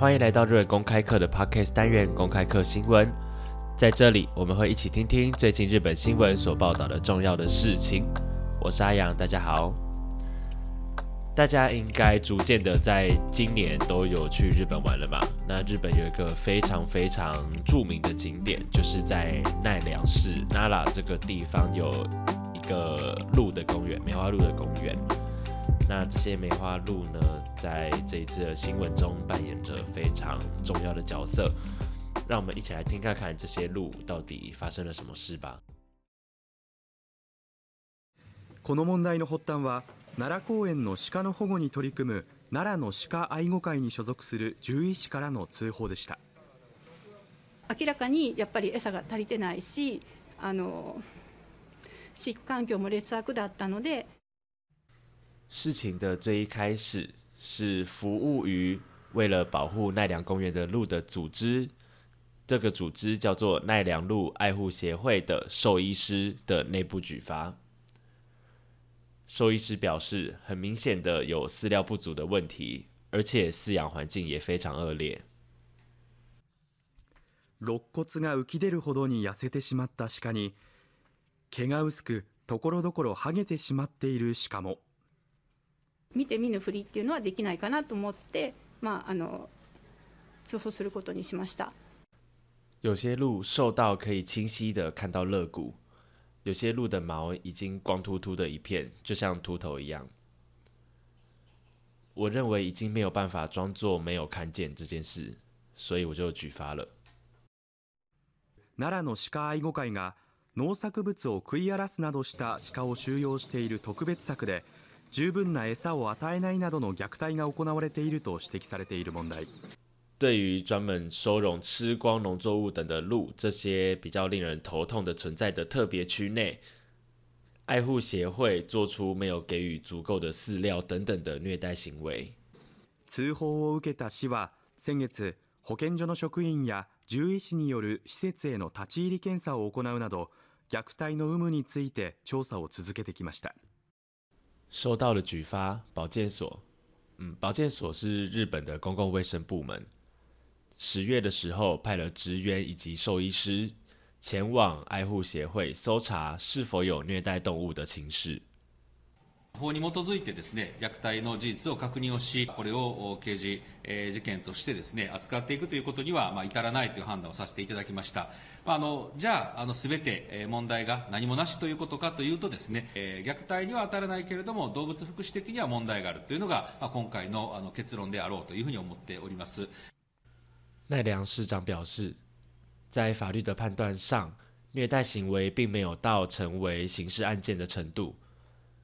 欢迎来到日本公开课的 Podcast 单元——公开课新闻。在这里，我们会一起听听最近日本新闻所报道的重要的事情。我是阿阳，大家好。大家应该逐渐的在今年都有去日本玩了嘛？那日本有一个非常非常著名的景点，就是在奈良市 Nara 这个地方有一个鹿的公园——梅花鹿的公园。那这些梅花鹿呢，在这一次的新闻中扮演着非常重要的角色。让我们一起来听看看这些鹿到底发生了什么事吧。この問題の発端は奈良公園の鹿の保護に取り組む奈良の鹿愛護会に所属する獣医師からの通報でした明らかにやっぱり餌が足りてないしあの飼育環境も劣悪だったので事情的最一开始是服务于为了保护奈良公园的鹿的组织，这个组织叫做奈良鹿爱护协会的兽医师的内部举发。兽医师表示，很明显的有饲料不足的问题，而且饲养环境也非常恶劣。肋骨が浮き出るほどに痩せてしまったしかも、毛が薄くところどころ剥げてしまっているしかも。見て見ぬふりっていうのはできないかなと思って、まあ、あの通報することにしました有些鹿瘦到可以清晰的看到肋骨，有些鹿的毛已经光秃秃的一片，就像秃头一样。我认为已经没有办法装作没有看见这件事，所以我就举发了。奈良の鹿愛護会が農作物を食い荒らすなどした鹿を収容している特別柵で。十分な餌を与えないなどの虐待が行われていると指摘されている問題。对于专门收容吃光农作物等的鹿这些比较令人头痛的存在的特别区内，爱护协会做出没有给予足够的饲料等等的虐待行为。通報を受けた市は先月、保健所の職員や獣医師による施設への立ち入り検査を行うなど、虐待の有無について調査を続けてきました。收到了举发，保健所，嗯，保健所是日本的公共卫生部门。十月的时候，派了职员以及兽医师前往爱护协会，搜查是否有虐待动物的情事。法に基づいてですね虐待の事実を確認をし、これを刑事、え事件としてですね扱っていくということには、まあ、至らないという判断をさせていただきました、まあ、あのじゃあ、すべて問題が何もなしということかというと、ですね、え虐待には当たらないけれども、動物福祉的には問題があるというのが、まあ、今回のあの結論であろうというふうに思っております。奈良市長表示在法律的判断上，虐待行为并没有到成为刑事案件的程度。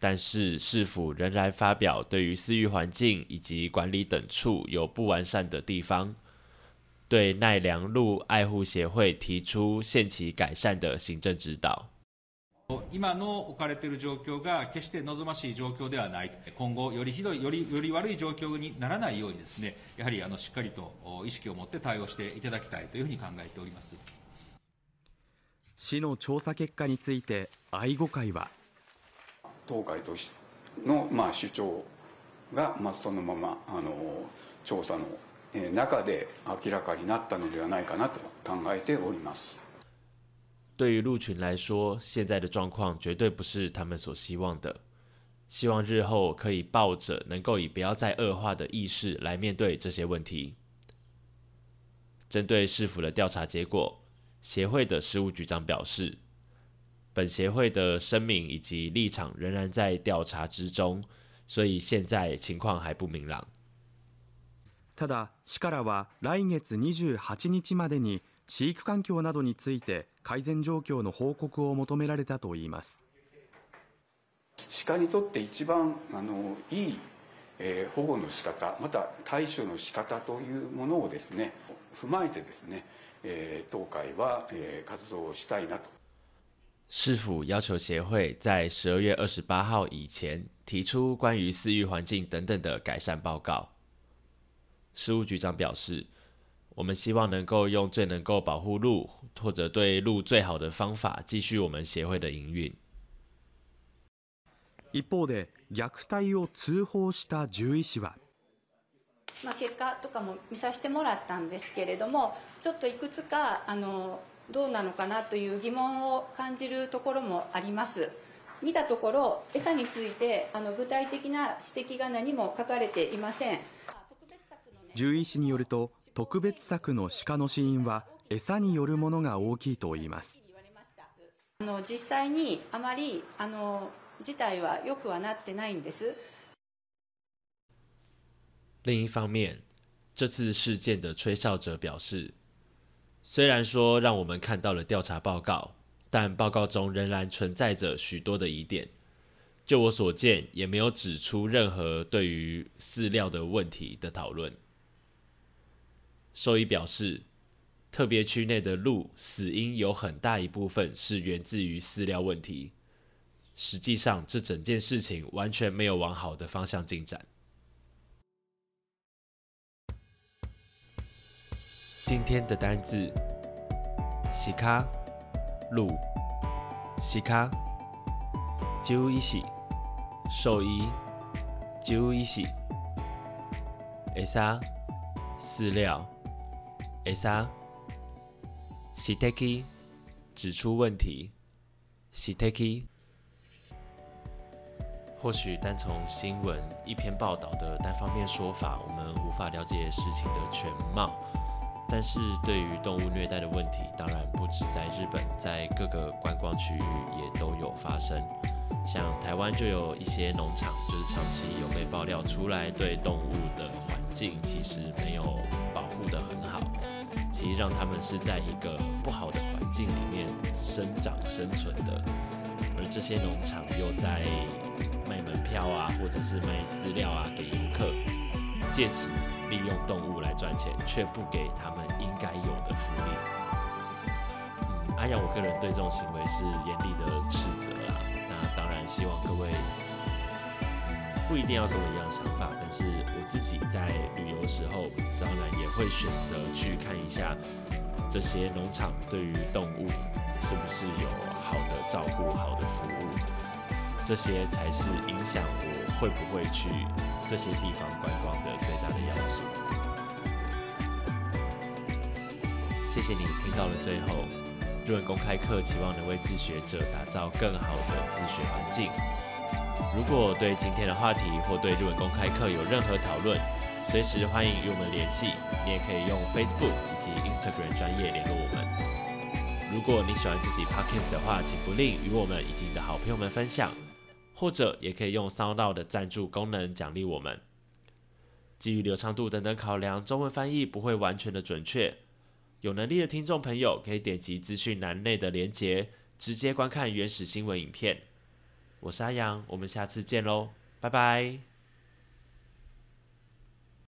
但是市府仍然发表对于私域环境以及管理等处有不完善的地方，对奈良路爱护协会提出限期改善的行政指导。今の置かれてる状況が決して望ましい状況ではない。今後よりひどいよりより悪い状況にならないようにですね、やはりあのしっかりと意識を持って対応していただきたいというふうに考えております。市の調査結果について愛護会は。東海都市の、まあ、主張が、まあ、そのままあの調査の中で明らかになったのではないかなと考えております。对于鹿群来说，现在的状况绝对不是他们所希望的。希望日后可以抱着能够以不要再恶化的意识来面对这些问题。针对市府的调查结果，协会的事务局长表示，本协会的声明以及立场仍然在调查之中，所以现在情况还不明朗。ただ、市からは来月28日までに飼育環境などについて改善状況の報告を求められたといいます。鹿にとって一番あのいい、えー、保護の仕方また対処の仕方というものをですね踏まえてですね、えー、当会は、えー、活動をしたいなと市府要求协会在十二月二十八号以前提出关于私域环境等等的改善报告。事务局长表示：“我们希望能够用最能够保护鹿或者对鹿最好的方法，继续我们协会的营运。”一方で虐待を通報した獣医師は、まあ結果とかも見させてもらったんですけれども、ちょっといくつかあの。どうなのかなという疑問を感じるところもあります見たところ餌についてあの具体的な指摘が何も書かれていません獣医師によると特別柵の鹿の死因は餌によるものが大きいといいますあの実際にあまりあの事態は良くはなってないんです另一方面这次事件的吹哨者表示虽然说让我们看到了调查报告，但报告中仍然存在着许多的疑点。就我所见，也没有指出任何对于饲料的问题的讨论。兽医表示，特别区内的鹿死因有很大一部分是源自于饲料问题。实际上，这整件事情完全没有往好的方向进展。今天的单字：西卡、路、西卡、就一西、兽医、就一西、啥、饲料、啥、西 t a k e 指出问题、西 t a k e 或许单从新闻一篇报道的单方面说法，我们无法了解事情的全貌。但是对于动物虐待的问题，当然不止在日本，在各个观光区域也都有发生。像台湾就有一些农场，就是长期有被爆料出来，对动物的环境其实没有保护得很好，其实让他们是在一个不好的环境里面生长生存的。而这些农场又在卖门票啊，或者是卖饲料啊给游客，借此。利用动物来赚钱，却不给他们应该有的福利。嗯，阿阳，我个人对这种行为是严厉的斥责啦。那当然，希望各位不一定要跟我一样想法，但是我自己在旅游的时候，当然也会选择去看一下这些农场对于动物是不是有好的照顾、好的服务，这些才是影响我会不会去。这些地方观光的最大的要素。谢谢你听到了最后，日文公开课期望能为自学者打造更好的自学环境。如果对今天的话题或对日文公开课有任何讨论，随时欢迎与我们联系。你也可以用 Facebook 以及 Instagram 专业联络我们。如果你喜欢自己 pockets 的话，请不吝与我们以及你的好朋友们分享。或者也可以用 s o u n d 的赞助功能奖励我们。基于流畅度等等考量，中文翻译不会完全的准确。有能力的听众朋友可以点击资讯栏内的连结，直接观看原始新闻影片。我是阿阳，我们下次见喽，拜拜。